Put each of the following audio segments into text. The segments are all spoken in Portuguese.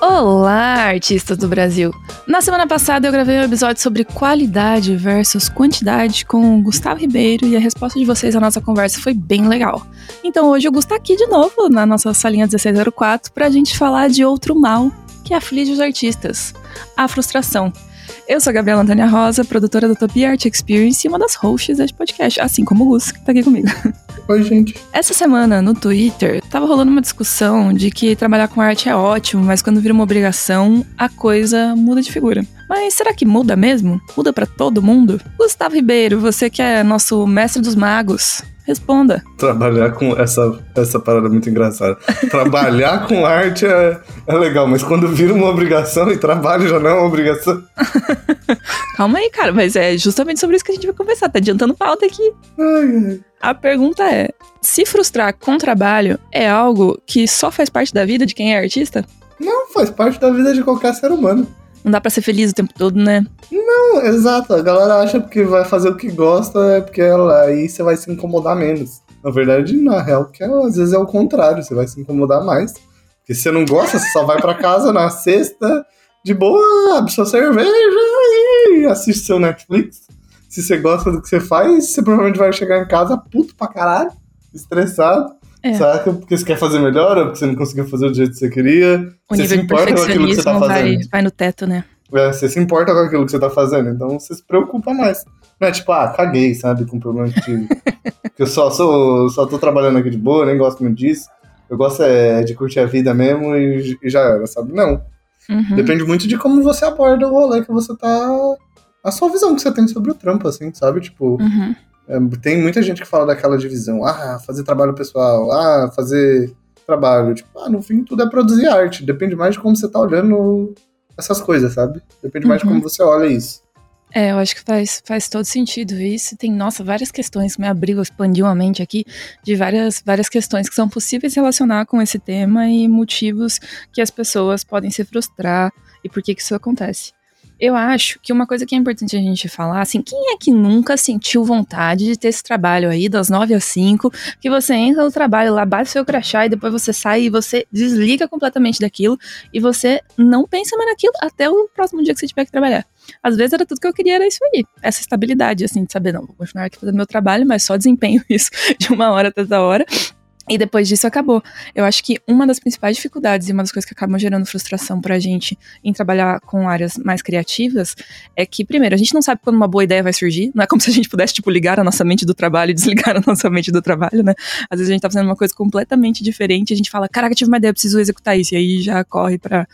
Olá, artistas do Brasil! Na semana passada eu gravei um episódio sobre qualidade versus quantidade com o Gustavo Ribeiro e a resposta de vocês à nossa conversa foi bem legal. Então hoje o Gustavo está aqui de novo na nossa salinha 1604 para a gente falar de outro mal que aflige os artistas, a frustração. Eu sou a Gabriela Antônia Rosa, produtora do Utopia Art Experience e uma das hosts deste podcast, assim como o Gus, que tá aqui comigo. Oi, gente. Essa semana, no Twitter, tava rolando uma discussão de que trabalhar com arte é ótimo, mas quando vira uma obrigação, a coisa muda de figura. Mas será que muda mesmo? Muda para todo mundo? Gustavo Ribeiro, você que é nosso mestre dos magos, Responda. Trabalhar com essa, essa parada é muito engraçada. Trabalhar com arte é, é legal, mas quando vira uma obrigação e trabalho já não é uma obrigação. Calma aí, cara, mas é justamente sobre isso que a gente vai conversar. Tá adiantando pauta aqui. Ai, ai. A pergunta é: se frustrar com trabalho é algo que só faz parte da vida de quem é artista? Não, faz parte da vida de qualquer ser humano. Não dá pra ser feliz o tempo todo, né? Não, exato. A galera acha que vai fazer o que gosta é porque ela, aí você vai se incomodar menos. Na verdade, na real, que é, às vezes é o contrário, você vai se incomodar mais. Porque se você não gosta, você só vai para casa na sexta, de boa, abre sua cerveja e assiste seu Netflix. Se você gosta do que você faz, você provavelmente vai chegar em casa puto pra caralho, estressado. É. Saca? Porque você quer fazer melhor ou porque você não conseguiu fazer do jeito que você queria. O você nível se importa com aquilo que você tá fazendo. Vai, vai no teto, né? É, você se importa com aquilo que você tá fazendo, então você se preocupa mais. Não é tipo, ah, caguei, sabe, com problema de. que eu só, sou, só tô trabalhando aqui de boa, nem gosto muito disso. Eu gosto é, de curtir a vida mesmo e, e já era, sabe? Não. Uhum. Depende muito de como você aborda o rolê que você tá. A sua visão que você tem sobre o trampo, assim, sabe? Tipo, uhum. É, tem muita gente que fala daquela divisão. Ah, fazer trabalho pessoal. Ah, fazer trabalho. Tipo, ah, no fim tudo é produzir arte. Depende mais de como você tá olhando essas coisas, sabe? Depende mais uhum. de como você olha isso. É, eu acho que faz, faz todo sentido isso. Tem, nossa, várias questões que me abriu, expandiu a mente aqui, de várias, várias questões que são possíveis relacionar com esse tema e motivos que as pessoas podem se frustrar e por que, que isso acontece. Eu acho que uma coisa que é importante a gente falar, assim, quem é que nunca sentiu vontade de ter esse trabalho aí, das 9 às 5, que você entra no trabalho lá, bate seu crachá e depois você sai e você desliga completamente daquilo e você não pensa mais naquilo até o próximo dia que você tiver que trabalhar. Às vezes era tudo que eu queria, era isso aí. Essa estabilidade, assim, de saber, não, vou continuar aqui fazendo meu trabalho, mas só desempenho isso de uma hora até da hora. E depois disso acabou. Eu acho que uma das principais dificuldades e uma das coisas que acabam gerando frustração pra gente em trabalhar com áreas mais criativas é que, primeiro, a gente não sabe quando uma boa ideia vai surgir. Não é como se a gente pudesse, tipo, ligar a nossa mente do trabalho e desligar a nossa mente do trabalho, né? Às vezes a gente tá fazendo uma coisa completamente diferente e a gente fala, caraca, tive uma ideia, preciso executar isso. E aí já corre para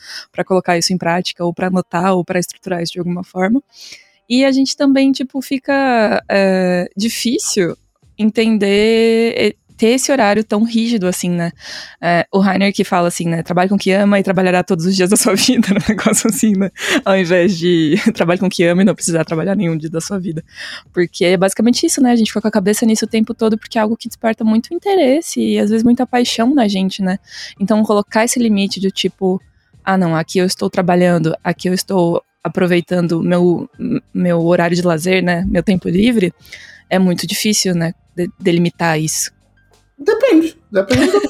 colocar isso em prática, ou para anotar, ou para estruturar isso de alguma forma. E a gente também, tipo, fica é, difícil entender ter esse horário tão rígido assim, né? É, o Rainer que fala assim, né? Trabalhe com o que ama e trabalhará todos os dias da sua vida, um negócio assim, né? Ao invés de trabalhe com o que ama e não precisar trabalhar nenhum dia da sua vida. Porque é basicamente isso, né? A gente fica com a cabeça nisso o tempo todo porque é algo que desperta muito interesse e às vezes muita paixão na gente, né? Então colocar esse limite do tipo, ah, não, aqui eu estou trabalhando, aqui eu estou aproveitando meu, meu horário de lazer, né? Meu tempo livre, é muito difícil, né? De, delimitar isso. Depende. Depende. Do...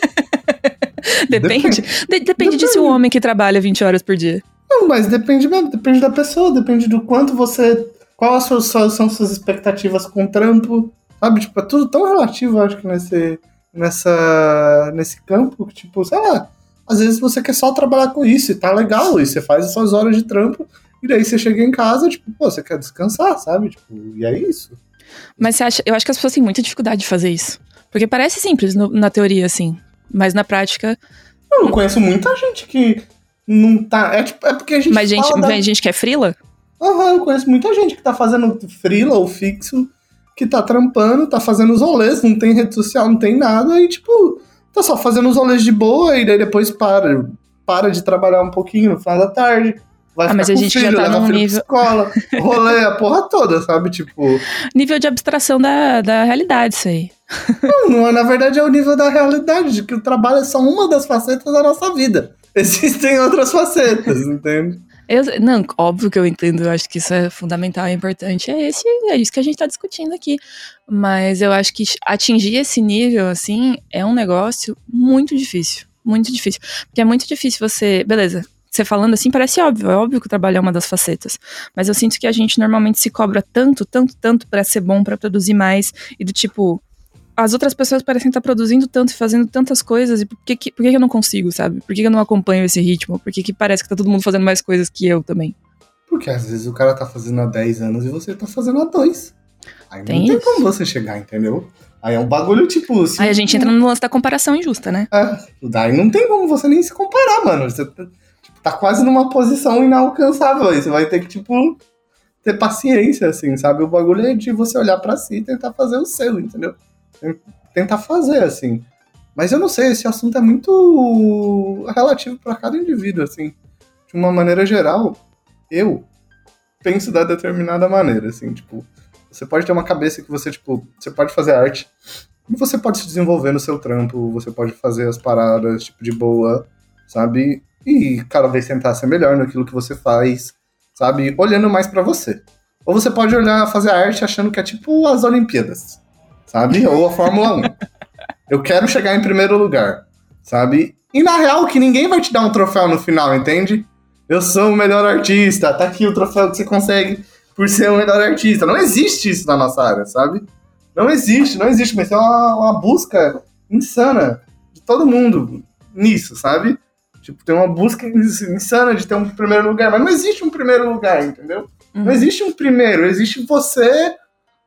depende. Depende. De, depende, de se o homem que trabalha 20 horas por dia. Não, mas depende mesmo. Depende da pessoa, depende do quanto você. Qual são suas expectativas com o trampo. Sabe? Tipo, é tudo tão relativo, acho que nesse, nessa, nesse campo, que, tipo, sei lá, às vezes você quer só trabalhar com isso e tá legal, e você faz as suas horas de trampo, e daí você chega em casa, tipo, pô, você quer descansar, sabe? Tipo, e é isso. Mas você acha, eu acho que as pessoas têm muita dificuldade de fazer isso. Porque parece simples no, na teoria, assim. Mas na prática. Eu conheço muita gente que não tá. É, tipo, é porque a gente. Mas gente, da... gente que é frila? Aham, uhum, eu conheço muita gente que tá fazendo frila ou fixo, que tá trampando, tá fazendo os rolês, não tem rede social, não tem nada, e tipo, tá só fazendo os rolês de boa e daí depois para. Para de trabalhar um pouquinho no final da tarde. Vai ah, mas a gente filho, já tá num nível. Escola, rolê, a porra toda, sabe? Tipo. Nível de abstração da, da realidade, isso aí. Não, é, na verdade é o nível da realidade, de que o trabalho é só uma das facetas da nossa vida. Existem outras facetas, entende? Eu, não, óbvio que eu entendo, eu acho que isso é fundamental e importante. É, esse, é isso que a gente tá discutindo aqui. Mas eu acho que atingir esse nível, assim, é um negócio muito difícil. Muito difícil. Porque é muito difícil você. Beleza, você falando assim parece óbvio, é óbvio que o trabalho é uma das facetas. Mas eu sinto que a gente normalmente se cobra tanto, tanto, tanto para ser bom, para produzir mais, e do tipo, as outras pessoas parecem estar produzindo tanto e fazendo tantas coisas, e por que, que, por que, que eu não consigo, sabe? Por que, que eu não acompanho esse ritmo? Por que, que parece que tá todo mundo fazendo mais coisas que eu também? Porque às vezes o cara tá fazendo há 10 anos e você tá fazendo há 2. Aí Tem não tem isso. como você chegar, entendeu? Aí é um bagulho tipo. se- Aí a gente entra no lance da comparação injusta, né? É, daí não tem como você nem se comparar, mano. Você tá, tipo, tá quase numa posição inalcançável aí. Você vai ter que, tipo, ter paciência, assim, sabe? O bagulho é de você olhar pra si e tentar fazer o seu, entendeu? Tentar fazer, assim. Mas eu não sei, esse assunto é muito relativo pra cada indivíduo, assim. De uma maneira geral, eu penso da determinada maneira, assim, tipo, você pode ter uma cabeça que você, tipo, você pode fazer arte, e você pode se desenvolver no seu trampo, você pode fazer as paradas, tipo, de boa, sabe? E cada vez tentar ser melhor naquilo que você faz, sabe? Olhando mais pra você. Ou você pode olhar, fazer arte achando que é tipo as Olimpíadas, sabe? Ou a Fórmula 1. Eu quero chegar em primeiro lugar, sabe? E na real, que ninguém vai te dar um troféu no final, entende? Eu sou o melhor artista, tá aqui o troféu que você consegue por ser o melhor artista. Não existe isso na nossa área, sabe? Não existe, não existe, mas é uma, uma busca insana de todo mundo nisso, sabe? Tipo, tem uma busca ins- insana de ter um primeiro lugar, mas não existe um primeiro lugar, entendeu? Não existe um primeiro, existe você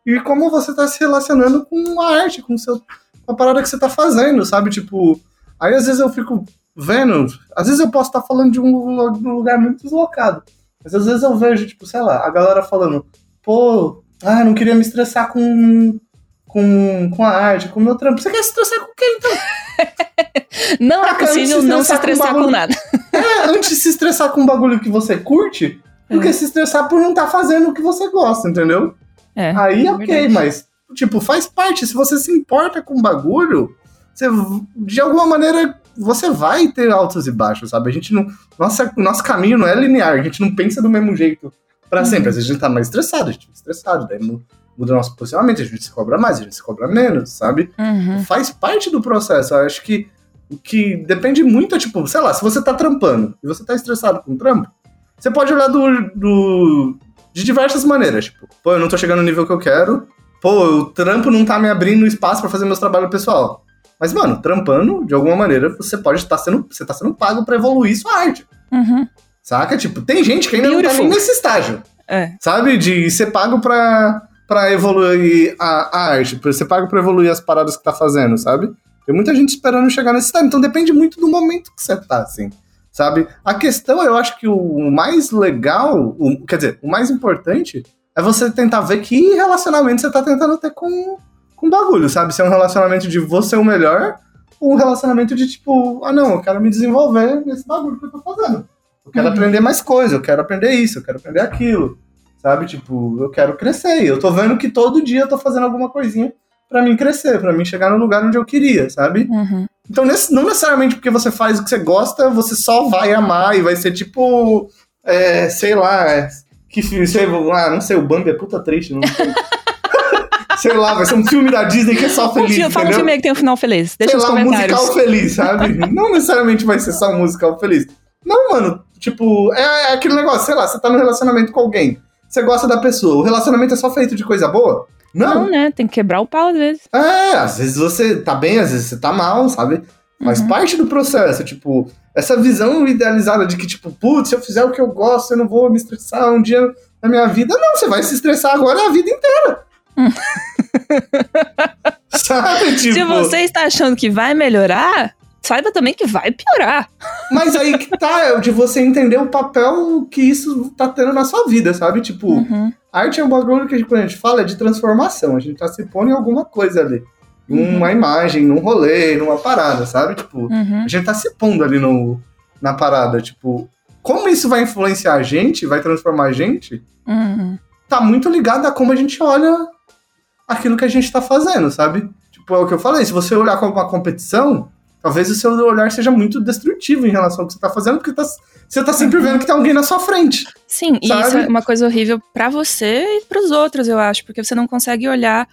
e como você tá se relacionando com a arte, com, o seu, com a parada que você tá fazendo, sabe? Tipo, aí às vezes eu fico vendo, às vezes eu posso estar falando de um, de um lugar muito deslocado, mas às vezes eu vejo, tipo, sei lá, a galera falando, pô, ah, não queria me estressar com, com, com a arte, com o meu trampo. Você quer se estressar com quem, então? Não é Ah, possível não se estressar com com bagulho. nada. É, antes de se estressar com um bagulho que você curte, do que se estressar por não estar fazendo o que você gosta, entendeu? É, Aí, é ok, verdade. mas, tipo, faz parte. Se você se importa com o bagulho, você, de alguma maneira, você vai ter altos e baixos, sabe? A gente não. Nossa, o nosso caminho não é linear, a gente não pensa do mesmo jeito pra Uhum. sempre. Às vezes a gente tá mais estressado, a gente fica estressado, daí mu- muda o nosso posicionamento, a gente se cobra mais, a gente se cobra menos, sabe? Uhum. faz parte do processo. Eu acho que o que depende muito é, tipo, sei lá, se você tá trampando e você tá estressado com o trampo, você pode olhar do, do- de diversas maneiras. Tipo, pô, eu não tô chegando no nível que eu quero, pô, o trampo não tá me abrindo espaço pra fazer meus trabalhos pessoal. Mas, mano, trampando, de alguma maneira, você pode estar sendo, você tá sendo pago pra evoluir sua arte. Uhum. Saca? Tipo, tem gente que ainda não tá Beautiful. nem nesse estágio É. sabe? De ser pago pra, pra evoluir a, a arte, ser pago pra evoluir as paradas que tá fazendo, sabe? Tem muita gente esperando chegar nesse estado, então depende muito do momento que você tá, assim, sabe? A questão, eu acho que o mais legal, o- quer dizer, o mais importante é você tentar ver que relacionamento você tá tentando ter com com bagulho, sabe? Se é um relacionamento de você o melhor, ou um relacionamento de tipo, ah não, eu quero me desenvolver nesse bagulho que eu tô fazendo. Eu quero Uhum. aprender mais coisa, eu quero aprender isso, eu quero aprender aquilo. Sabe? Tipo, eu quero crescer. Eu tô vendo que todo dia eu tô fazendo alguma coisinha pra mim crescer, pra mim chegar no lugar onde eu queria, sabe? Uhum. Então, não necessariamente porque você faz o que você gosta, você só vai amar e vai ser tipo. é, sei lá. é, que fi- sei lá, não sei, o Bambi é puta triste, não sei. sei lá, vai ser um filme da Disney que é só Um feliz. filme- fala um filme aí que tem um final feliz. Deixa sei lá, um musical feliz, sabe? não necessariamente vai ser só um musical feliz. Não, mano, tipo, é, é aquele negócio, sei lá, você tá num relacionamento com alguém, você gosta da pessoa, o relacionamento é só feito de coisa boa? Não. Não, né? Tem que quebrar o pau às vezes. É, às vezes você tá bem, às vezes você tá mal, sabe? Faz Uhum. parte do processo, tipo, essa visão idealizada de que, tipo, putz, se eu fizer o que eu gosto, eu não vou me estressar um dia na minha vida. Não, você vai se estressar agora a vida inteira. Sabe, tipo... Se você está achando que vai melhorar, saiba também que vai piorar. Mas aí que tá, é de você entender o papel que isso tá tendo na sua vida, sabe? Tipo, Uhum. arte é um bagulho que a gente- quando a gente fala é de transformação. A gente tá se pondo em alguma coisa ali. Numa imagem, num rolê, numa parada, sabe? Tipo, Uhum. a gente tá se pondo ali no, na parada. Tipo, como isso vai influenciar a gente, vai transformar a gente, Uhum. tá muito ligado a como a gente olha aquilo que a gente tá fazendo, sabe? Tipo, tipo, é o que eu falei, se você olhar como uma competição, talvez o seu olhar seja muito destrutivo em relação ao que você tá fazendo, porque tá, você tá sempre vendo que tem alguém na sua frente. Sim, e Sabe? isso é uma coisa horrível pra você e pros outros, eu acho, porque você não consegue olhar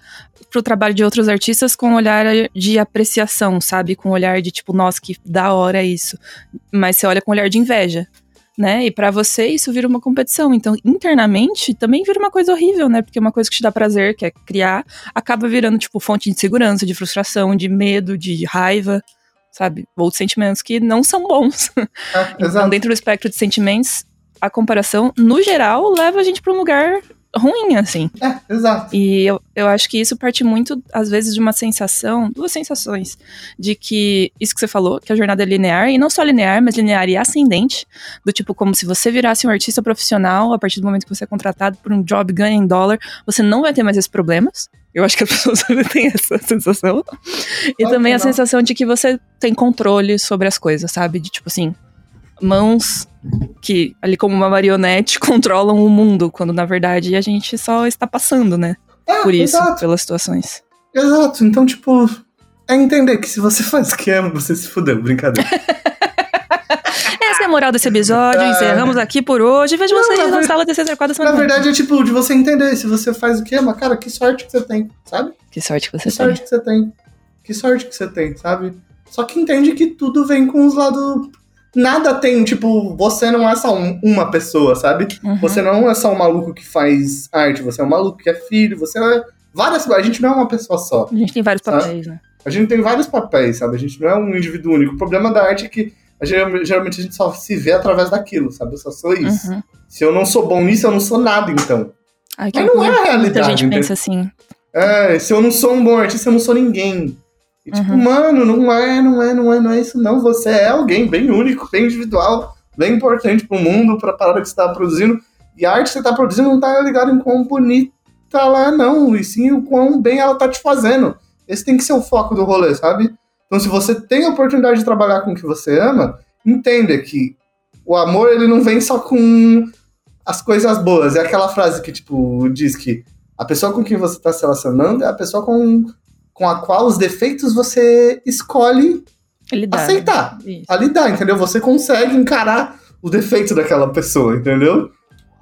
pro trabalho de outros artistas com um olhar de apreciação, sabe? Com um olhar de tipo, nossa, que da hora isso. Mas você olha com um olhar de inveja. Né? E pra você isso vira uma competição. Então, internamente, também vira uma coisa horrível, né? Porque uma coisa que te dá prazer, que é criar, acaba virando, tipo, fonte de insegurança, de frustração, de medo, de raiva, sabe? Ou sentimentos que não são bons. É, Então, dentro do espectro de sentimentos, a comparação, no geral, leva a gente pra um lugar ruim, assim. É, exato. E eu, eu acho que isso parte muito, às vezes, de uma sensação, duas sensações, de que isso que você falou, que a jornada é linear, e não só linear, mas linear e ascendente, do tipo, como se você virasse um artista profissional, a partir do momento que você é contratado por um job ganha em dólar, você não vai ter mais esses problemas. Eu acho que as pessoas têm essa sensação. E também a não. sensação de que você tem controle sobre as coisas, sabe? De tipo assim, mãos que, ali como uma marionete, controlam o mundo, quando na verdade a gente só está passando, né? É, Por isso, Exato, pelas situações. exato. Então, tipo, é entender que se você faz o que ama, você se fudeu, brincadeira. Essa é a moral desse episódio, Ah. encerramos aqui por hoje. Vejo vocês na na ver- sala DCZ4 da Na semana. que vem. verdade, é tipo, de você entender, se você faz o que ama, cara, que sorte que você tem, sabe? Que sorte que Que você tem. sorte que você tem. Que sorte que você tem, sabe? Só que entende que tudo vem com os lados. Nada tem, tipo, você não é só um- uma pessoa, sabe? Uhum. Você não é só um maluco que faz arte, você é um maluco que é filho, você é várias A gente não é uma pessoa só. A gente tem vários Sabe? papéis, né? A gente tem vários papéis, sabe? A gente não é um indivíduo único. O problema da arte é que a geral- geralmente a gente só se vê através daquilo, sabe? Eu só sou isso. Uhum. Se eu não sou bom nisso, eu não sou nada, então. Ai, que Mas não é a realidade. Muita gente pensa assim. É, se eu não sou um bom artista, eu não sou ninguém. E tipo, Uhum. mano, não é, não é, não é, não é isso não. Você é alguém bem único, bem individual, bem importante pro mundo, pra parada que você tá produzindo. E a arte que você tá produzindo não tá ligado em quão bonita ela é, não. E sim o quão bem ela tá te fazendo. Esse tem que ser o foco do rolê, sabe? Então, se você tem a oportunidade de trabalhar com o que você ama, entenda que o amor, ele não vem só com as coisas boas. É aquela frase que, tipo, diz que a pessoa com quem você está se relacionando é a pessoa com, com a qual os defeitos você escolhe Ele dá. né? aceitar, Isso. a lidar, entendeu? Você consegue encarar o defeito daquela pessoa, entendeu?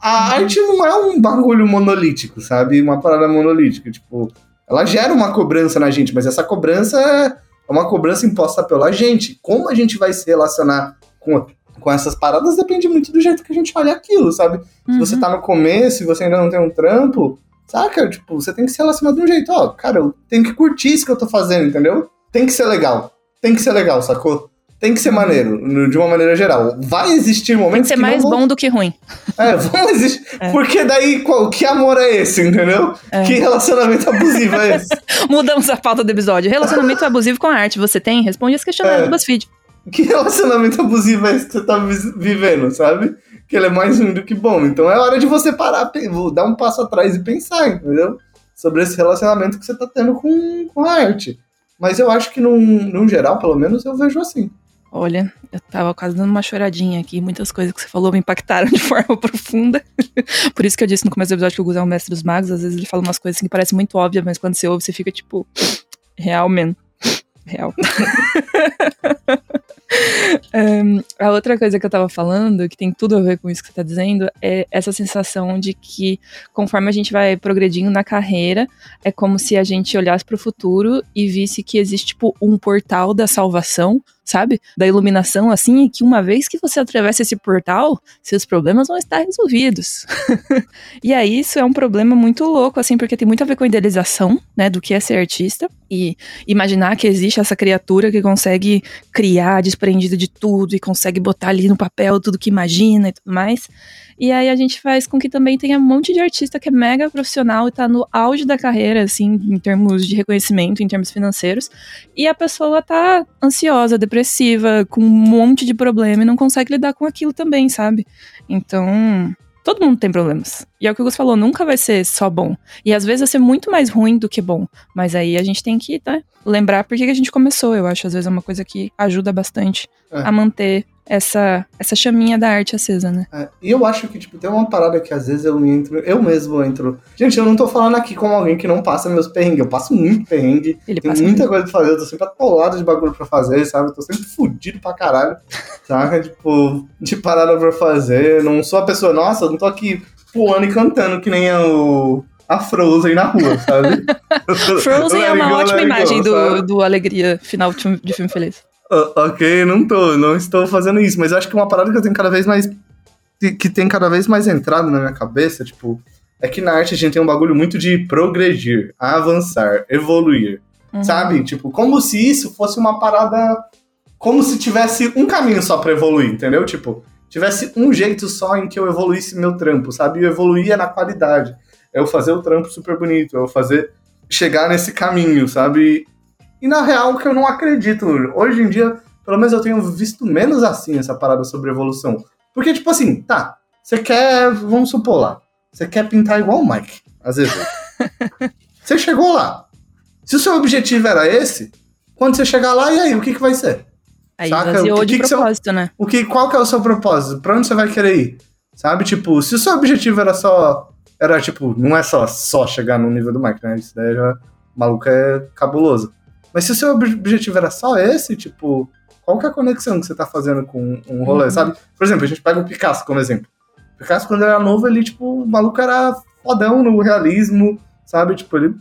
A arte não é um bagulho monolítico, sabe? Uma parada monolítica. Tipo, ela gera uma cobrança na gente, mas essa cobrança é uma cobrança imposta pela gente. Como a gente vai se relacionar com, com essas paradas depende muito do jeito que a gente olha aquilo, sabe? Se você Uhum. tá no começo e você ainda não tem um trampo, saca? Tipo, você tem que se relacionar de um jeito, ó, cara, eu tenho que curtir isso que eu tô fazendo, entendeu? Tem que ser legal. Tem que ser legal, sacou? Tem que ser maneiro, de uma maneira geral. Vai existir Tem momentos que ser não mais vão- bom do que ruim. É, vão existir. É. Porque daí, qual, que amor é esse, entendeu? É. Que relacionamento abusivo é esse? Mudamos a pauta do episódio. Relacionamento abusivo com a arte. Você tem? Responde esse questionário É. do BuzzFeed. Que relacionamento abusivo é esse que você tá vi- vivendo, sabe? Que ele é mais ruim do que bom. Então é hora de você parar, dar um passo atrás e pensar, entendeu? Sobre esse relacionamento que você tá tendo com, com a arte. Mas eu acho que, num, num geral, pelo menos, eu vejo assim. Olha, eu tava quase dando uma choradinha aqui. Muitas coisas que você falou me impactaram de forma profunda. Por isso que eu disse no começo do episódio que o Gus é um mestre dos magos. Às vezes ele fala umas coisas assim que parecem muito óbvias, mas quando você ouve, você fica tipo. Real, man. Real. Ahn, a outra coisa que eu tava falando, que tem tudo a ver com isso que você tá dizendo, é essa sensação de que conforme a gente vai progredindo na carreira, é como se a gente olhasse pro futuro e visse que existe, tipo, um portal da salvação, sabe? Da iluminação, assim, e que uma vez que você atravessa esse portal, seus problemas vão estar resolvidos. e aí, isso é um problema muito louco, assim, porque tem muito a ver com a idealização, né, do que é ser artista, e imaginar que existe essa criatura que consegue criar desprendido de tudo e consegue botar ali no papel tudo que imagina e tudo mais. E aí a gente faz com que também tenha um monte de artista que é mega profissional e tá no auge da carreira, assim, em termos de reconhecimento, em termos financeiros. E a pessoa tá ansiosa, depressiva, com um monte de problema e não consegue lidar com aquilo também, sabe? Então, todo mundo tem problemas. E é o que o Gus falou, nunca vai ser só bom. E às vezes vai ser muito mais ruim do que bom. Mas aí a gente tem que né, lembrar por que a gente começou, eu acho. Às vezes é uma coisa que ajuda bastante é. a manter essa, essa chaminha da arte acesa, né? É, e eu acho que, tipo, tem uma parada que às vezes eu entro, eu mesmo entro. Gente, eu não tô falando aqui como alguém que não passa meus perrengues, eu passo muito perrengue. Ele tem muita muito. coisa pra fazer, eu tô sempre atolado de bagulho pra fazer, sabe? Eu tô sempre fudido pra caralho, saca? tipo, de parada pra fazer. Não sou a pessoa, nossa, eu não tô aqui pulando e cantando que nem o a Frozen na rua, sabe? Frozen é uma ótima imagem do, do Alegria final de filme feliz. Uh, ok, não tô, não estou fazendo isso, mas eu acho que uma parada que eu tenho cada vez mais. que tem cada vez mais entrado na minha cabeça, tipo, é que na arte a gente tem um bagulho muito de progredir, avançar, evoluir. Uhum. Sabe? Tipo, como se isso fosse uma parada. Como se tivesse um caminho só para evoluir, entendeu? Tipo, tivesse um jeito só em que eu evoluísse meu trampo, sabe? Eu evoluía na qualidade. Eu fazer o trampo super bonito, eu fazer. chegar nesse caminho, sabe? E na real, que eu não acredito. Hoje em dia, pelo menos eu tenho visto menos assim essa parada sobre evolução. Porque, tipo assim, tá, você quer, vamos supor lá, você quer pintar igual o Mike, às vezes. você chegou lá. Se o seu objetivo era esse, quando você chegar lá, e aí, o que, que vai ser? Aí Saca? o que, de que propósito, seu, né? O que, qual que é o seu propósito? Pra onde você vai querer ir? Sabe? Tipo, se o seu objetivo era só. Era tipo, não é só, só chegar no nível do Mike, né? Isso daí já. O maluco é cabuloso. Mas se o seu objetivo era só esse, tipo, qual que é a conexão que você tá fazendo com um rolê, uhum. sabe? Por exemplo, a gente pega o Picasso como exemplo. O Picasso, quando era novo, ele, tipo, o maluco era fodão no realismo, sabe? Tipo, ele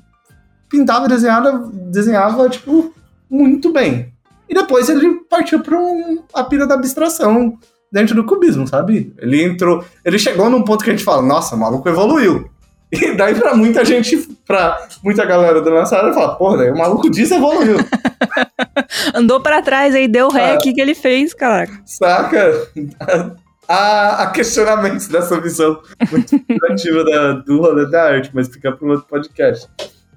pintava e desenhava, desenhava, tipo, muito bem. E depois ele partiu pra um, a pira da abstração dentro do cubismo, sabe? Ele entrou. Ele chegou num ponto que a gente fala, nossa, o maluco evoluiu. E daí pra muita gente, pra muita galera do nossa área, fala, porra, daí o maluco disso evoluiu. Andou pra trás aí, deu ré, o ah, que, que ele fez, cara? Saca? Há, questionamentos dessa visão muito criativa da, do rolê da arte, mas fica um outro podcast.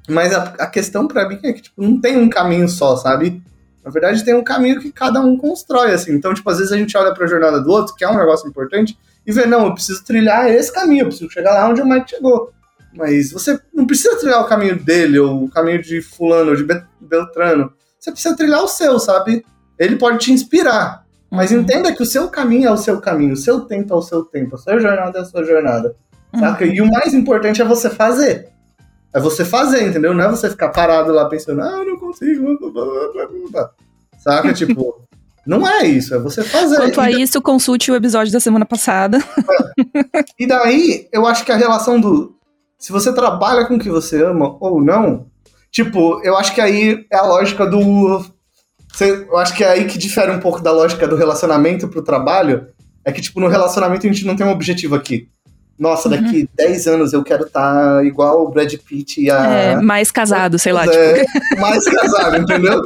Mas a, a questão para mim é que tipo, não tem um caminho só, sabe? Na verdade, tem um caminho que cada um constrói, assim. Então, tipo, às vezes a gente olha para a jornada do outro, que é um negócio importante, e vê, não, eu preciso trilhar esse caminho, eu preciso chegar lá onde o Mike chegou. Mas você não precisa trilhar o caminho dele, ou o caminho de fulano, ou de Beltrano. Você precisa trilhar o seu, sabe? Ele pode te inspirar. Mas uhum. entenda que o seu caminho é o seu caminho, o seu tempo é o seu tempo, a sua jornada é a sua jornada. Uhum. Saca? E o mais importante é você fazer. É você fazer, entendeu? Não é você ficar parado lá pensando, ah, eu não consigo. Saca? tipo, não é isso, é você fazer. Quanto a isso, consulte o episódio da semana passada. É. E daí, eu acho que a relação do se você trabalha com o que você ama ou não, tipo, eu acho que aí é a lógica do. Eu acho que é aí que difere um pouco da lógica do relacionamento pro trabalho. É que, tipo, no relacionamento a gente não tem um objetivo aqui. Nossa, uhum. daqui 10 anos eu quero estar tá igual o Brad Pitt e a. É, mais casado, sei lá. É, tipo. Mais casado, entendeu?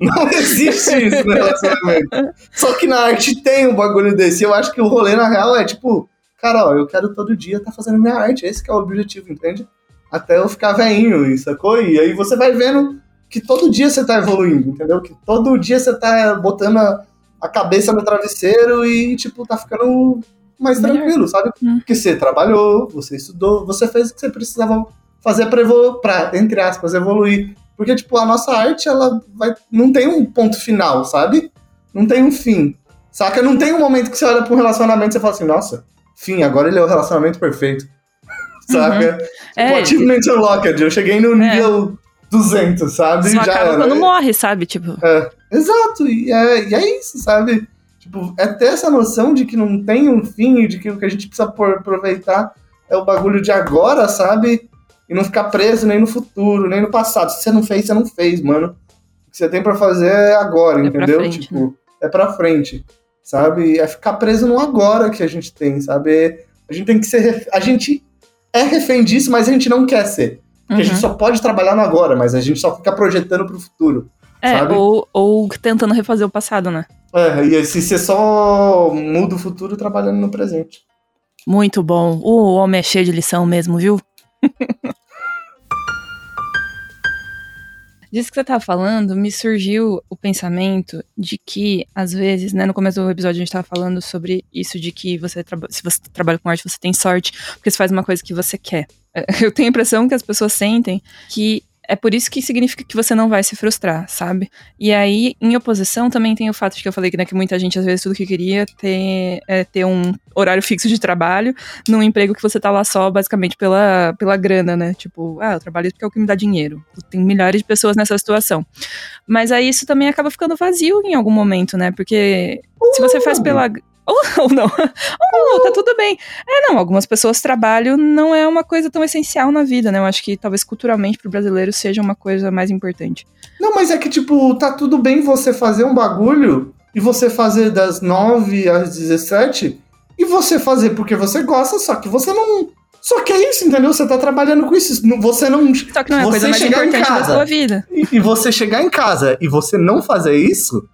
Não existe isso no relacionamento. Só que na arte tem um bagulho desse. Eu acho que o rolê, na real, é tipo cara, ó, eu quero todo dia estar tá fazendo minha arte, esse é o objetivo, entende? Até eu ficar veinho, sacou? E aí você vai vendo que todo dia você tá evoluindo, entendeu? Que todo dia você tá botando a, a cabeça no travesseiro e, tipo, tá ficando mais Melhor. tranquilo, sabe? Hum. Porque você trabalhou, você estudou, você fez o que você precisava fazer pra, evolu pra entre aspas, evoluir. Porque, tipo, a nossa arte, ela vai, não tem um ponto final, sabe? Não tem um fim. Saca? Não tem um momento que você olha pra um relacionamento e você fala assim, nossa, Fim, agora ele é o relacionamento perfeito. Saca? Uhum. É, o Achievement Unlocked, eu cheguei no é. nível 200, sabe? Só Já acaba era. quando morre, sabe? Tipo. É, exato, e é, e é isso, sabe? Tipo, é ter essa noção de que não tem um fim e de que o que a gente precisa aproveitar é o bagulho de agora, sabe? E não ficar preso nem no futuro, nem no passado. Se você não fez, você não fez, mano. O que você tem para fazer é agora, é entendeu? Frente, tipo, né? é pra frente sabe? É ficar preso no agora que a gente tem, sabe? A gente tem que ser. A gente é refém disso, mas a gente não quer ser. Porque uhum. a gente uhum. só pode trabalhar no agora, mas a gente só fica projetando pro futuro. É, sabe? Ou, ou tentando refazer o passado, né? É, e se você só muda o futuro trabalhando no presente. Muito bom. O homem é cheio de lição mesmo, viu? Disso que você tava falando, me surgiu o pensamento de que, às vezes, né, no começo do episódio a gente tava falando sobre isso de que você se você trabalha com arte, você tem sorte, porque você faz uma coisa que você quer. Eu tenho a impressão que as pessoas sentem que é por isso que significa que você não vai se frustrar, sabe? E aí, em oposição, também tem o fato de que eu falei que, né, que muita gente, às vezes, tudo que queria ter, é, ter um horário fixo de trabalho num emprego que você tá lá só, basicamente, pela, pela grana, né? Tipo, ah, eu trabalho porque é o que me dá dinheiro. Tem milhares de pessoas nessa situação. Mas aí isso também acaba ficando vazio em algum momento, né? Porque se você faz pela ou, ou não. Ou não, tá tudo bem. É, não, algumas pessoas trabalho não é uma coisa tão essencial na vida, né? Eu acho que talvez culturalmente pro brasileiro seja uma coisa mais importante. Não, mas é que, tipo, tá tudo bem você fazer um bagulho e você fazer das 9 às 17 e você fazer porque você gosta, só que você não. Só que é isso, entendeu? Você tá trabalhando com isso. Você não. Só que não é a coisa mais importante casa, da sua vida. E, e você chegar em casa e você não fazer isso,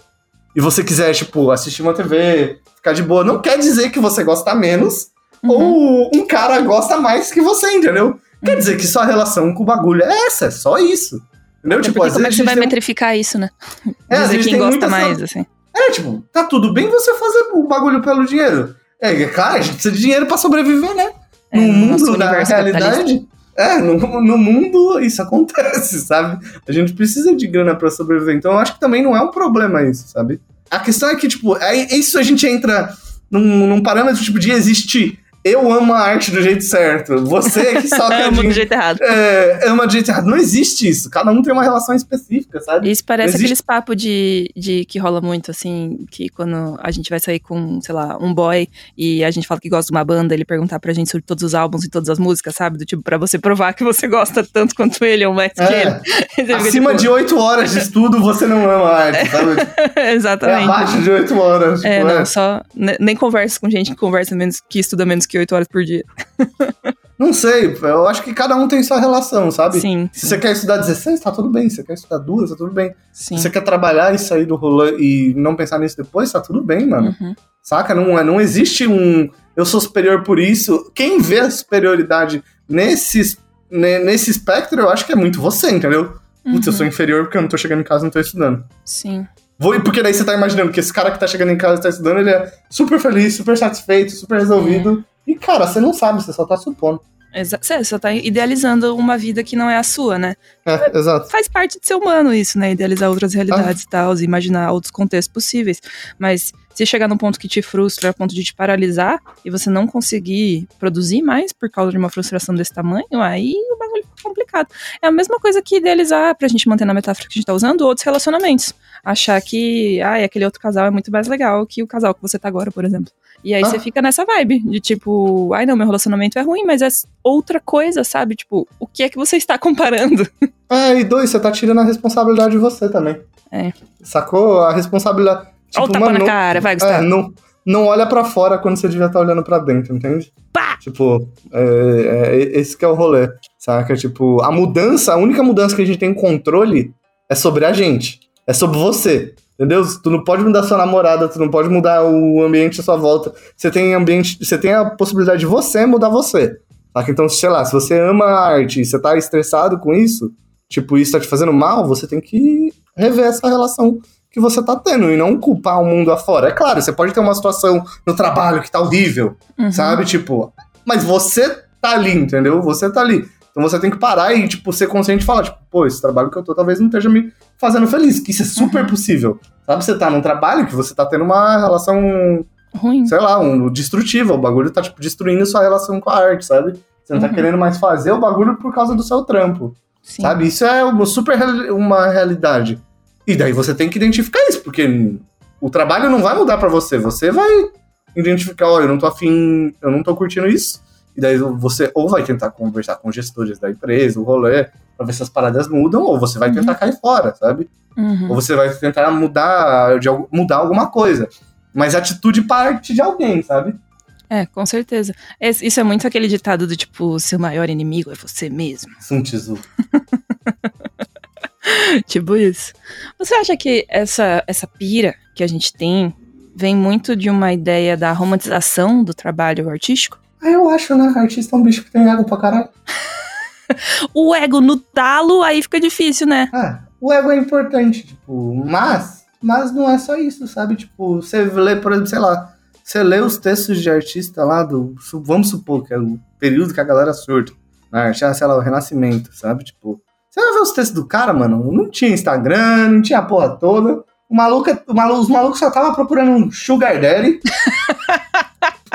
e você quiser, tipo, assistir uma TV, ficar de boa, não quer dizer que você gosta menos uhum. ou um cara gosta mais que você, entendeu? Uhum. Quer dizer que sua relação com o bagulho é essa, é só isso. Entendeu? tipo, às como é que você vai metrificar isso, né? É, dizer quem gosta mais, assim. É, tipo, tá tudo bem você fazer o bagulho pelo dinheiro. É, cara, a gente precisa de dinheiro pra sobreviver, né? É, no mundo da realidade. É, no, no, mundo isso acontece, sabe? A gente precisa de grana para sobreviver. Então eu acho que também não é um problema isso, sabe? A questão é que, tipo, é, isso a gente entra num, num parâmetro tipo de existir eu amo a arte do jeito certo. Você que só amo do jeito errado. É, ama do jeito errado. Não existe isso. Cada um tem uma relação específica, sabe? Isso parece aqueles papos de, de que rola muito, assim, que quando a gente vai sair com, sei lá, um boy e a gente fala que gosta de uma banda, ele perguntar pra gente sobre todos os álbuns e todas as músicas, sabe? Do tipo, pra você provar que você gosta tanto quanto ele ou mais é. que ele. Acima tipo... de oito horas de estudo, você não ama a arte, sabe? Exatamente. É abaixo de oito horas. É, tipo, não, é. só. Nem conversa com gente que conversa menos, que estuda menos que que 8 horas por dia. Não sei, eu acho que cada um tem sua relação, sabe? Sim. Se você quer estudar 16, tá tudo bem. Se você quer estudar duas, tá tudo bem. Sim. Se você quer trabalhar e sair do rolê e não pensar nisso depois, tá tudo bem, mano. Uhum. Saca? Não, não existe um eu sou superior por isso. Quem vê a superioridade nesse, nesse espectro, eu acho que é muito você, entendeu? Uhum. Putz, eu sou inferior porque eu não tô chegando em casa e não tô estudando. Sim. Vou, porque daí você tá imaginando que esse cara que tá chegando em casa e tá estudando, ele é super feliz, super satisfeito, super resolvido. É. E, cara, você não sabe, você só tá supondo. Exato. Você só tá idealizando uma vida que não é a sua, né? É, exato. Faz parte de ser humano isso, né? Idealizar outras realidades ah. e tal, imaginar outros contextos possíveis. Mas se chegar num ponto que te frustra, a ponto de te paralisar, e você não conseguir produzir mais por causa de uma frustração desse tamanho, aí o bagulho fica complicado. É a mesma coisa que idealizar, pra gente manter na metáfora que a gente tá usando, outros relacionamentos. Achar que, ah, aquele outro casal é muito mais legal que o casal que você tá agora, por exemplo. E aí ah. você fica nessa vibe de tipo, ai não, meu relacionamento é ruim, mas é outra coisa, sabe? Tipo, o que é que você está comparando? É, e dois, você tá tirando a responsabilidade de você também. É. Sacou? A responsabilidade. Tipo, Olha o tapa mano, na cara, vai, Gustavo. É, não, não olha para fora quando você devia estar tá olhando para dentro, entende? Pá! Tipo, é, é, esse que é o rolê, saca? Tipo, a mudança, a única mudança que a gente tem controle é sobre a gente. É sobre você. Entendeu? Tu não pode mudar sua namorada, tu não pode mudar o ambiente à sua volta. Você tem ambiente, você tem a possibilidade de você mudar você. Saca? Então, sei lá, se você ama a arte e você tá estressado com isso, tipo, isso tá te fazendo mal, você tem que rever essa relação que você tá tendo e não culpar o mundo afora. É claro, você pode ter uma situação no trabalho que tá horrível, uhum. sabe? Tipo, mas você tá ali, entendeu? Você tá ali. Então você tem que parar e, tipo, ser consciente e falar, tipo, pô, esse trabalho que eu tô talvez não esteja me fazendo feliz, que isso é super uhum. possível. Sabe, você tá num trabalho que você tá tendo uma relação ruim. Sei lá, um destrutiva. O bagulho tá, tipo, destruindo sua relação com a arte, sabe? Você não tá uhum. tá querendo mais fazer o bagulho por causa do seu trampo. Sim. Sabe? Isso é uma super uma realidade. E daí você tem que identificar isso, porque o trabalho não vai mudar para você. Você vai identificar, olha, eu não tô afim, eu não tô curtindo isso. E daí você ou vai tentar conversar com gestores da empresa, o rolê, pra ver se as paradas mudam, ou você vai tentar uhum. cair fora, sabe? Uhum. Ou você vai tentar mudar, de, mudar alguma coisa. Mas a atitude parte de alguém, sabe? É, com certeza. Isso é muito aquele ditado do tipo, seu maior inimigo é você mesmo. Sun Tzu. tipo isso. Você acha que essa, essa pira que a gente tem vem muito de uma ideia da romantização do trabalho artístico? Ah, eu acho, né? Artista é um bicho que tem ego pra caralho. o ego no talo, aí fica difícil, né? É, o ego é importante, tipo, mas, mas não é só isso, sabe? Tipo, você lê, por exemplo, sei lá, você lê os textos de artista lá do, vamos supor que é o período que a galera surta, na arte, ah, sei lá, o Renascimento, sabe? Tipo, você vai ver os textos do cara, mano, não tinha Instagram, não tinha a porra toda, o maluco, o maluco, os malucos só estavam procurando um sugar daddy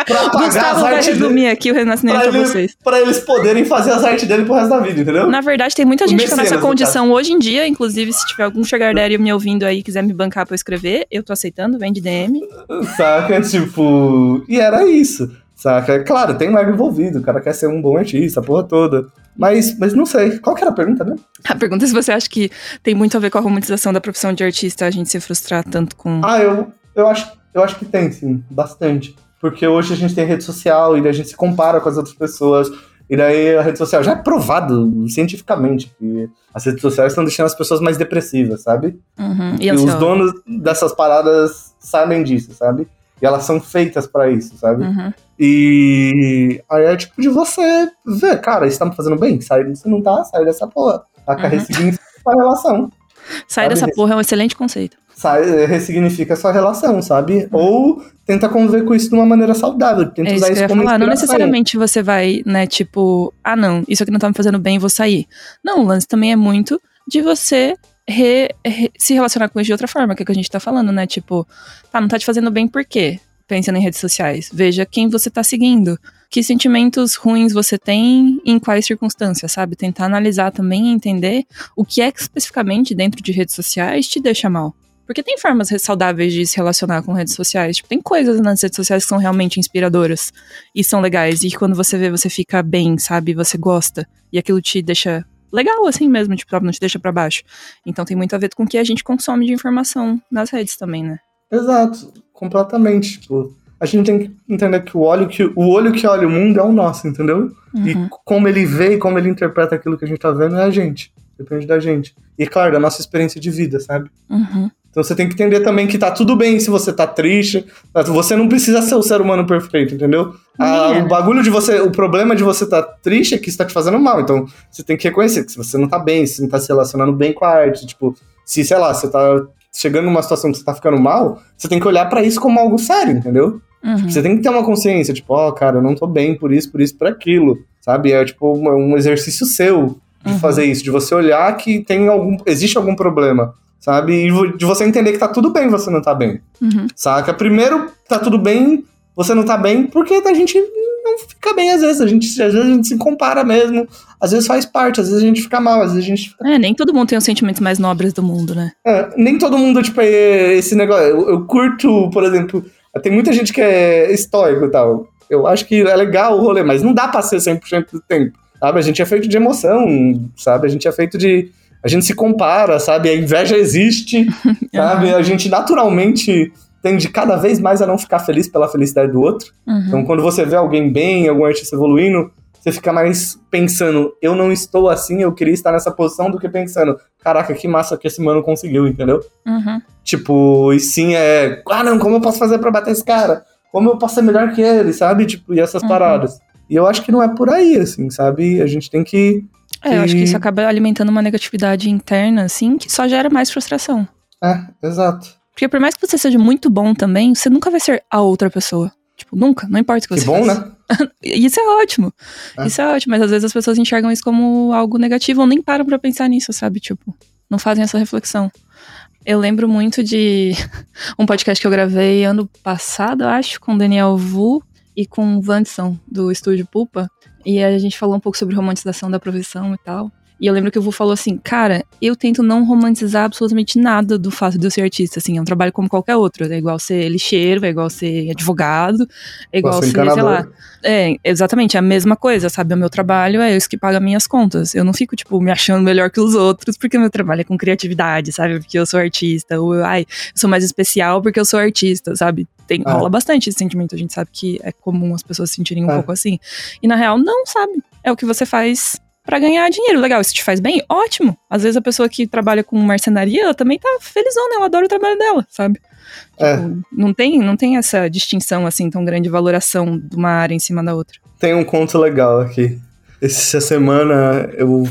Gustavo vai resumir aqui o renascimento pra, pra vocês. Pra eles poderem fazer as artes dele pro resto da vida, entendeu? Na verdade, tem muita gente que tá nessa condição hoje em dia. Inclusive, se tiver algum sugar daddy me ouvindo aí quiser me bancar pra eu escrever, eu tô aceitando, vem de DM. Saca? Tipo... E era isso. Saca? Claro, tem ego envolvido, o cara quer ser um bom artista, a porra toda. Mas, mas não sei. Qual que era a pergunta né? A pergunta é se você acha que tem muito a ver com a romantização da profissão de artista, a gente se frustrar tanto com. Ah, eu, eu, acho, eu acho que tem, sim, bastante. Porque hoje a gente tem rede social e a gente se compara com as outras pessoas. E daí a rede social já é provado cientificamente que as redes sociais estão deixando as pessoas mais depressivas, sabe? Uhum. E, e os donos dessas paradas sabem disso, sabe? E elas são feitas para isso, sabe? Uhum. E aí é tipo de você ver, cara, isso tá me fazendo bem? Sai, se não tá, sai dessa porra. Tá uhum. ressignifica a relação. Sai sabe? dessa porra é um excelente conceito. Sai, ressignifica a sua relação, sabe? Uhum. Ou tenta conviver com isso de uma maneira saudável. Tenta é usar isso, isso como falar. Não necessariamente você vai, né, tipo, ah, não, isso aqui não tá me fazendo bem, vou sair. Não, o lance também é muito de você re, re, se relacionar com isso de outra forma, que é o que a gente tá falando, né? Tipo, tá, não tá te fazendo bem por quê? Pensando em redes sociais. Veja quem você tá seguindo. Que sentimentos ruins você tem em quais circunstâncias, sabe? Tentar analisar também e entender o que é que especificamente dentro de redes sociais te deixa mal. Porque tem formas saudáveis de se relacionar com redes sociais. Tipo, tem coisas nas redes sociais que são realmente inspiradoras e são legais. E quando você vê, você fica bem, sabe? Você gosta. E aquilo te deixa legal, assim mesmo, tipo, não te deixa para baixo. Então tem muito a ver com o que a gente consome de informação nas redes também, né? Exato, completamente. Tipo, a gente tem que entender que o olho que, o olho que olha o mundo é o nosso, entendeu? Uhum. E como ele vê e como ele interpreta aquilo que a gente tá vendo é a gente. Depende da gente. E claro, da nossa experiência de vida, sabe? Uhum. Então você tem que entender também que tá tudo bem se você tá triste. Você não precisa ser o ser humano perfeito, entendeu? Ah, o bagulho de você. O problema de você tá triste é que isso tá te fazendo mal. Então você tem que reconhecer que se você não tá bem, se não tá se relacionando bem com a arte, tipo, se, sei lá, você tá chegando numa situação que você tá ficando mal, você tem que olhar para isso como algo sério, entendeu? Uhum. Tipo, você tem que ter uma consciência, tipo, ó, oh, cara, eu não tô bem por isso, por isso, por aquilo, sabe? É tipo um, um exercício seu de uhum. fazer isso, de você olhar que tem algum, existe algum problema sabe? E de você entender que tá tudo bem você não tá bem. Uhum. Saca? Primeiro, tá tudo bem, você não tá bem, porque a gente não fica bem às vezes. A gente, às vezes a gente se compara mesmo. Às vezes faz parte, às vezes a gente fica mal, às vezes a gente fica... É, nem todo mundo tem os sentimentos mais nobres do mundo, né? É, nem todo mundo, tipo, é esse negócio. Eu, eu curto, por exemplo, tem muita gente que é estoico e tal. Eu acho que é legal o rolê, mas não dá pra ser 100% do tempo. Sabe? A gente é feito de emoção, sabe? A gente é feito de a gente se compara, sabe? A inveja existe, sabe? A gente naturalmente tende cada vez mais a não ficar feliz pela felicidade do outro. Uhum. Então, quando você vê alguém bem, algum artista evoluindo, você fica mais pensando, eu não estou assim, eu queria estar nessa posição, do que pensando, caraca, que massa que esse mano conseguiu, entendeu? Uhum. Tipo, e sim é, ah não, como eu posso fazer para bater esse cara? Como eu posso ser melhor que ele, sabe? Tipo, e essas uhum. paradas. E eu acho que não é por aí, assim, sabe? A gente tem que é, eu acho que isso acaba alimentando uma negatividade interna, assim, que só gera mais frustração. É, exato. Porque por mais que você seja muito bom também, você nunca vai ser a outra pessoa. Tipo, nunca, não importa o que, que você bom, faz. né? isso é ótimo. É. Isso é ótimo, mas às vezes as pessoas enxergam isso como algo negativo ou nem param pra pensar nisso, sabe? Tipo, não fazem essa reflexão. Eu lembro muito de um podcast que eu gravei ano passado, acho, com o Daniel Vu e com o Vanson, do Estúdio Pupa. E a gente falou um pouco sobre romantização da profissão e tal. E eu lembro que o Vu falou assim, cara, eu tento não romantizar absolutamente nada do fato de eu ser artista, assim, é um trabalho como qualquer outro, é igual ser lixeiro, é igual ser advogado, é igual ser, encanador. sei lá. É, exatamente, é a mesma coisa, sabe? O meu trabalho é isso que paga minhas contas. Eu não fico, tipo, me achando melhor que os outros porque o meu trabalho é com criatividade, sabe? Porque eu sou artista, ou, ai, eu sou mais especial porque eu sou artista, sabe? Tem, ah. rola bastante esse sentimento, a gente sabe que é comum as pessoas se sentirem um ah. pouco assim. E na real, não, sabe? É o que você faz para ganhar dinheiro. Legal, isso te faz bem? Ótimo. Às vezes a pessoa que trabalha com marcenaria, ela também tá felizona, ela adora o trabalho dela, sabe? É. Tipo, não, tem, não tem essa distinção assim tão grande de valoração de uma área em cima da outra. Tem um conto legal aqui. Essa semana eu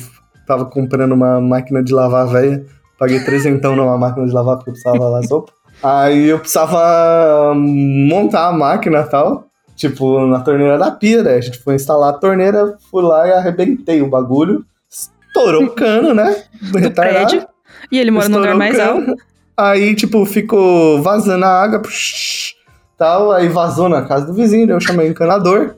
tava comprando uma máquina de lavar velha Paguei trezentão numa máquina de lavar porque eu precisava lavar sopa. Aí eu precisava montar a máquina e tal. Tipo, na torneira da pia, né? A gente foi instalar a torneira, fui lá e arrebentei o bagulho. Estourou o cano, né? Do prédio. E ele mora no lugar mais alto. Aí, tipo, ficou vazando a água, psh, tal, aí vazou na casa do vizinho, daí eu chamei o encanador.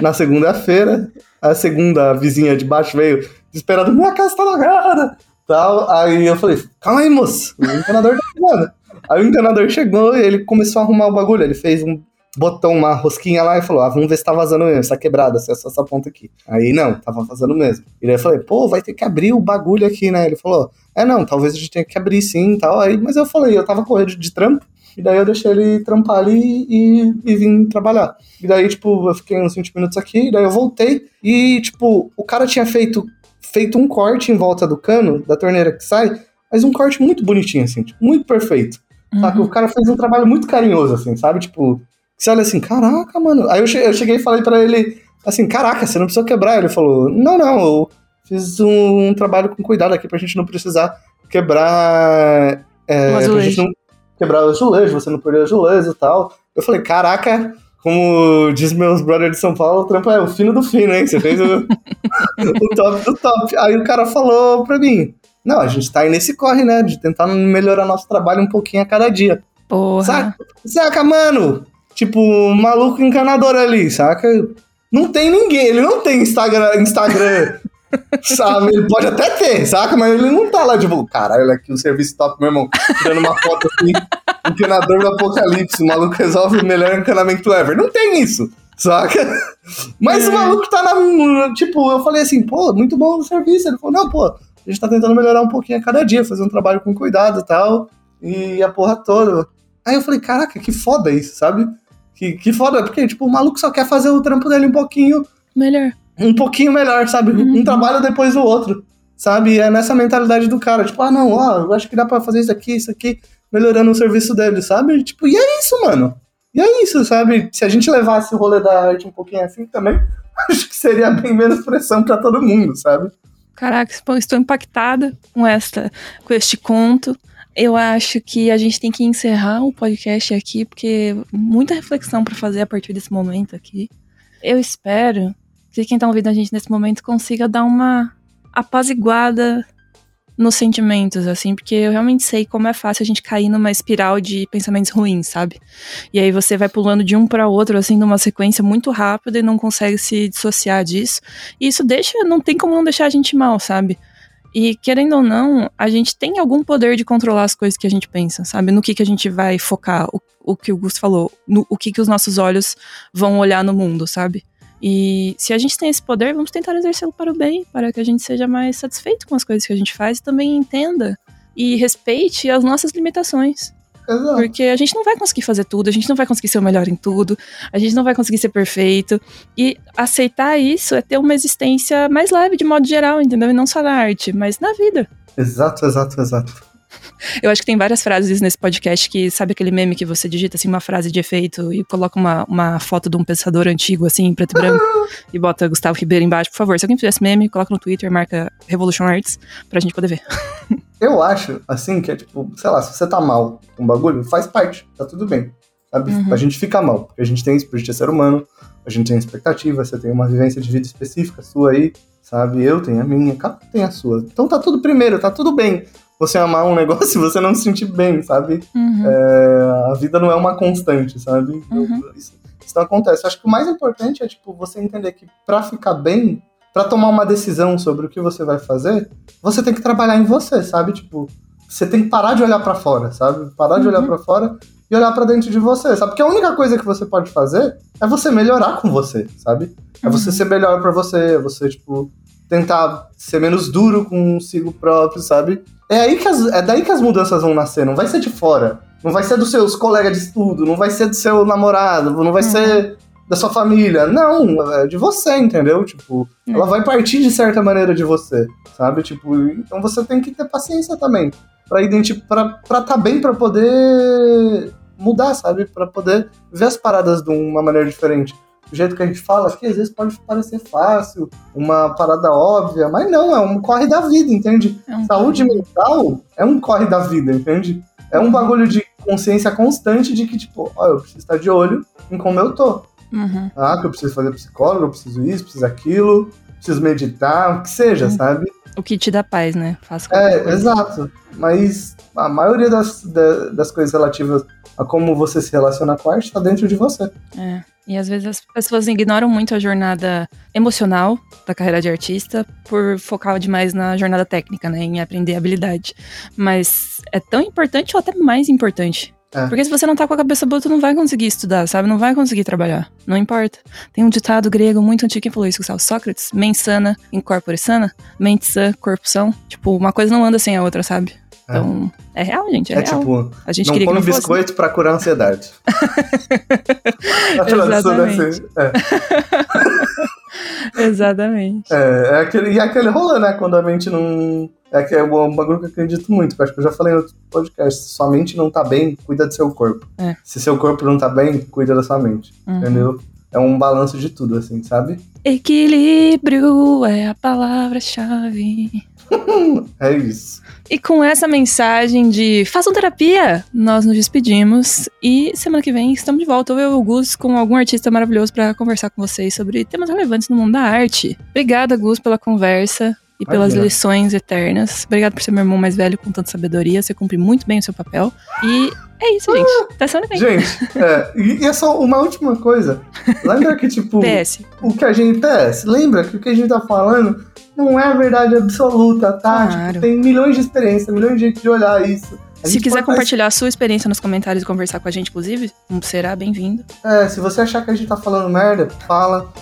Na segunda-feira, a segunda vizinha de baixo veio desesperada, minha casa tá lagada, tal. Aí eu falei, calma aí, moço, o encanador tá ligado. Aí o encanador chegou e ele começou a arrumar o bagulho, ele fez um botou uma rosquinha lá e falou: Ah, vamos ver se tá vazando mesmo, essa quebrada, essa, essa ponta aqui. Aí não, tava vazando mesmo. E daí eu falei, pô, vai ter que abrir o bagulho aqui, né? Ele falou: É, não, talvez a gente tenha que abrir sim e tal. Aí, mas eu falei, eu tava correndo de trampo. E daí eu deixei ele trampar ali e, e vim trabalhar. E daí, tipo, eu fiquei uns 20 minutos aqui, e daí eu voltei. E, tipo, o cara tinha feito, feito um corte em volta do cano, da torneira que sai, mas um corte muito bonitinho, assim, tipo, muito perfeito. Uhum. O cara fez um trabalho muito carinhoso, assim, sabe? Tipo, você olha assim, caraca, mano. Aí eu cheguei, eu cheguei e falei para ele assim, caraca, você não precisa quebrar. Ele falou, não, não, eu fiz um, um trabalho com cuidado aqui pra gente não precisar quebrar. É, pra gente não quebrar o azulejo, você não perder o azulejo e tal. Eu falei, caraca, como diz meus brothers de São Paulo, o trampo é o fino do fino, hein? Você fez o, o top do top. Aí o cara falou pra mim, não, a gente tá aí nesse corre, né? De tentar melhorar nosso trabalho um pouquinho a cada dia. Porra. Saca, saca mano? Tipo, um maluco encanador ali, saca? Não tem ninguém, ele não tem Instagram, Instagram sabe? Ele pode até ter, saca? Mas ele não tá lá, tipo, caralho, olha aqui o serviço top, meu irmão, tirando uma foto assim, encanador do apocalipse, o maluco resolve o melhor encanamento ever. Não tem isso, saca? Mas é. o maluco tá na. Tipo, eu falei assim, pô, muito bom o serviço. Ele falou, não, pô, a gente tá tentando melhorar um pouquinho a cada dia, fazer um trabalho com cuidado e tal, e a porra toda. Aí eu falei, caraca, que foda isso, sabe? Que, que foda, porque, tipo, o maluco só quer fazer o trampo dele um pouquinho. Melhor. Um pouquinho melhor, sabe? Uhum. Um trabalho depois do outro. Sabe? É nessa mentalidade do cara. Tipo, ah, não, ó, eu acho que dá pra fazer isso aqui, isso aqui, melhorando o serviço dele, sabe? E, tipo, e é isso, mano. E é isso, sabe? Se a gente levasse o rolê da arte um pouquinho assim também, acho que seria bem menos pressão para todo mundo, sabe? Caraca, estou impactada com esta, com este conto. Eu acho que a gente tem que encerrar o podcast aqui, porque muita reflexão para fazer a partir desse momento aqui. Eu espero que quem tá ouvindo a gente nesse momento consiga dar uma apaziguada nos sentimentos, assim, porque eu realmente sei como é fácil a gente cair numa espiral de pensamentos ruins, sabe? E aí você vai pulando de um para outro, assim, numa sequência muito rápida e não consegue se dissociar disso. E isso deixa, não tem como não deixar a gente mal, sabe? E querendo ou não, a gente tem algum poder de controlar as coisas que a gente pensa, sabe? No que, que a gente vai focar, o, o que o Gus falou, no, o que, que os nossos olhos vão olhar no mundo, sabe? E se a gente tem esse poder, vamos tentar exercê-lo para o bem, para que a gente seja mais satisfeito com as coisas que a gente faz e também entenda e respeite as nossas limitações. Exato. Porque a gente não vai conseguir fazer tudo, a gente não vai conseguir ser o melhor em tudo, a gente não vai conseguir ser perfeito. E aceitar isso é ter uma existência mais leve de modo geral, entendeu? E não só na arte, mas na vida. Exato, exato, exato. Eu acho que tem várias frases nesse podcast que, sabe aquele meme que você digita assim uma frase de efeito e coloca uma, uma foto de um pensador antigo, assim, em preto e branco, e bota Gustavo Ribeiro embaixo? Por favor, se alguém fizesse meme, coloca no Twitter, marca Revolution Arts, pra gente poder ver. Eu acho, assim, que é tipo, sei lá, se você tá mal com um bagulho, faz parte, tá tudo bem. Sabe? Uhum. A gente fica mal, porque a gente tem isso, porque a gente é ser humano, a gente tem expectativa, você tem uma vivência de vida específica sua aí, sabe? Eu tenho a minha, cada um tem a sua. Então tá tudo primeiro, tá tudo bem você amar um negócio e você não se sentir bem, sabe? Uhum. É, a vida não é uma constante, sabe? Uhum. Isso, isso não acontece. Acho que o mais importante é, tipo, você entender que para ficar bem, para tomar uma decisão sobre o que você vai fazer, você tem que trabalhar em você, sabe? Tipo, você tem que parar de olhar para fora, sabe? Parar de olhar uhum. para fora e olhar para dentro de você, sabe? Porque a única coisa que você pode fazer é você melhorar com você, sabe? É você uhum. ser melhor para você, é você, tipo, tentar ser menos duro consigo próprio, sabe? É aí que as, é daí que as mudanças vão nascer, não vai ser de fora. Não vai ser dos seus colegas de estudo, não vai ser do seu namorado, não vai uhum. ser da sua família. Não, é de você, entendeu? Tipo, uhum. ela vai partir de certa maneira de você, sabe? Tipo, então você tem que ter paciência também para identificar, para estar tá bem para poder mudar, sabe? Para poder ver as paradas de uma maneira diferente. Do jeito que a gente fala aqui, às vezes pode parecer fácil, uma parada óbvia, mas não, é um corre da vida, entende? É um Saúde mental é um corre da vida, entende? É um bagulho de consciência constante de que, tipo, ó, eu preciso estar de olho em como eu tô. Uhum. Ah, que eu preciso fazer psicólogo, eu preciso isso, preciso aquilo, preciso meditar, o que seja, Uhum. sabe? O que te dá paz, né? Qualquer É, coisa. exato. Mas a maioria das, da- das coisas relativas a como você se relaciona com a arte tá dentro de você. É. E às vezes as pessoas ignoram muito a jornada emocional da carreira de artista por focar demais na jornada técnica, né? Em aprender habilidade. Mas é tão importante ou até mais importante. É. Porque se você não tá com a cabeça boa, tu não vai conseguir estudar, sabe? Não vai conseguir trabalhar. Não importa. Tem um ditado grego muito antigo que falou isso, Gustavo Sócrates. Mens sana, incorpore sana. Mente sã, corpo são. Tipo, uma coisa não anda sem a outra, sabe? É. Então, é real, gente. É, É, real. tipo, a gente não queria que come não fosse. biscoito pra curar a ansiedade. a tradução deve Exatamente. É, Exatamente. é, é aquele, e é aquele rolê, né? Quando a mente não. É que é um bagulho que eu acredito muito. que eu acho que eu já falei em outro podcast. Se sua mente não tá bem, cuida do seu corpo. É. Se seu corpo não tá bem, cuida da sua mente. Uhum. Entendeu? É um balanço de tudo, assim, sabe? Equilíbrio é a palavra-chave. É isso. E com essa mensagem de façam terapia, nós nos despedimos e semana que vem estamos de volta. Eu e o Gus com algum artista maravilhoso para conversar com vocês sobre temas relevantes no mundo da arte. Obrigada, Gus, pela conversa e pelas Imagina. lições eternas. Obrigado por ser meu irmão mais velho com tanta sabedoria. Você cumpre muito bem o seu papel. E é isso, gente. Até semana que vem. Gente, é, e, é só uma última coisa. Lembra que, tipo, PS. o que a gente. PS, lembra que o que a gente tá falando não é a verdade absoluta, tá? Claro. Tipo, tem milhões de experiências, milhões de jeitos de olhar isso. Se gente quiser compartilhar a sua experiência nos comentários e conversar com a gente, inclusive, será bem-vindo. É, se você achar que a gente tá falando merda, fala.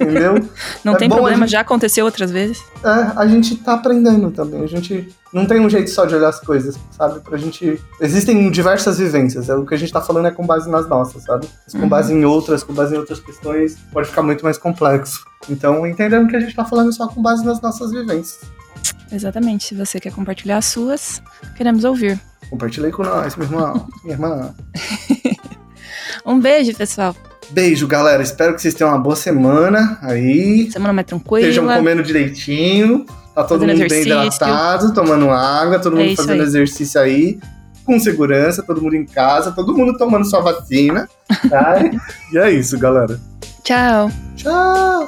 Entendeu? Não É tem problema, gente- já aconteceu outras vezes. É, a gente tá aprendendo também. A gente não tem um jeito só de olhar as coisas, sabe? Pra gente. Existem diversas vivências. É, o que a gente tá falando é com base nas nossas, sabe? Mas Com Uhum. base em outras, com base em outras questões, pode ficar muito mais complexo. Então, entendendo que a gente tá falando só com base nas nossas vivências. Exatamente. Se você quer compartilhar as suas, queremos ouvir. Compartilhei com nós, meu irmão, minha irmã. Um beijo, pessoal. Beijo, galera. Espero que vocês tenham uma boa semana aí. Semana mais tranquila. Estejam comendo direitinho. Tá todo Fazendo mundo exercício. bem hidratado, tomando água, todo É mundo isso fazendo aí. exercício aí, com segurança, todo mundo em casa, todo mundo tomando sua vacina. Tá? e é isso, galera. Tchau. Tchau!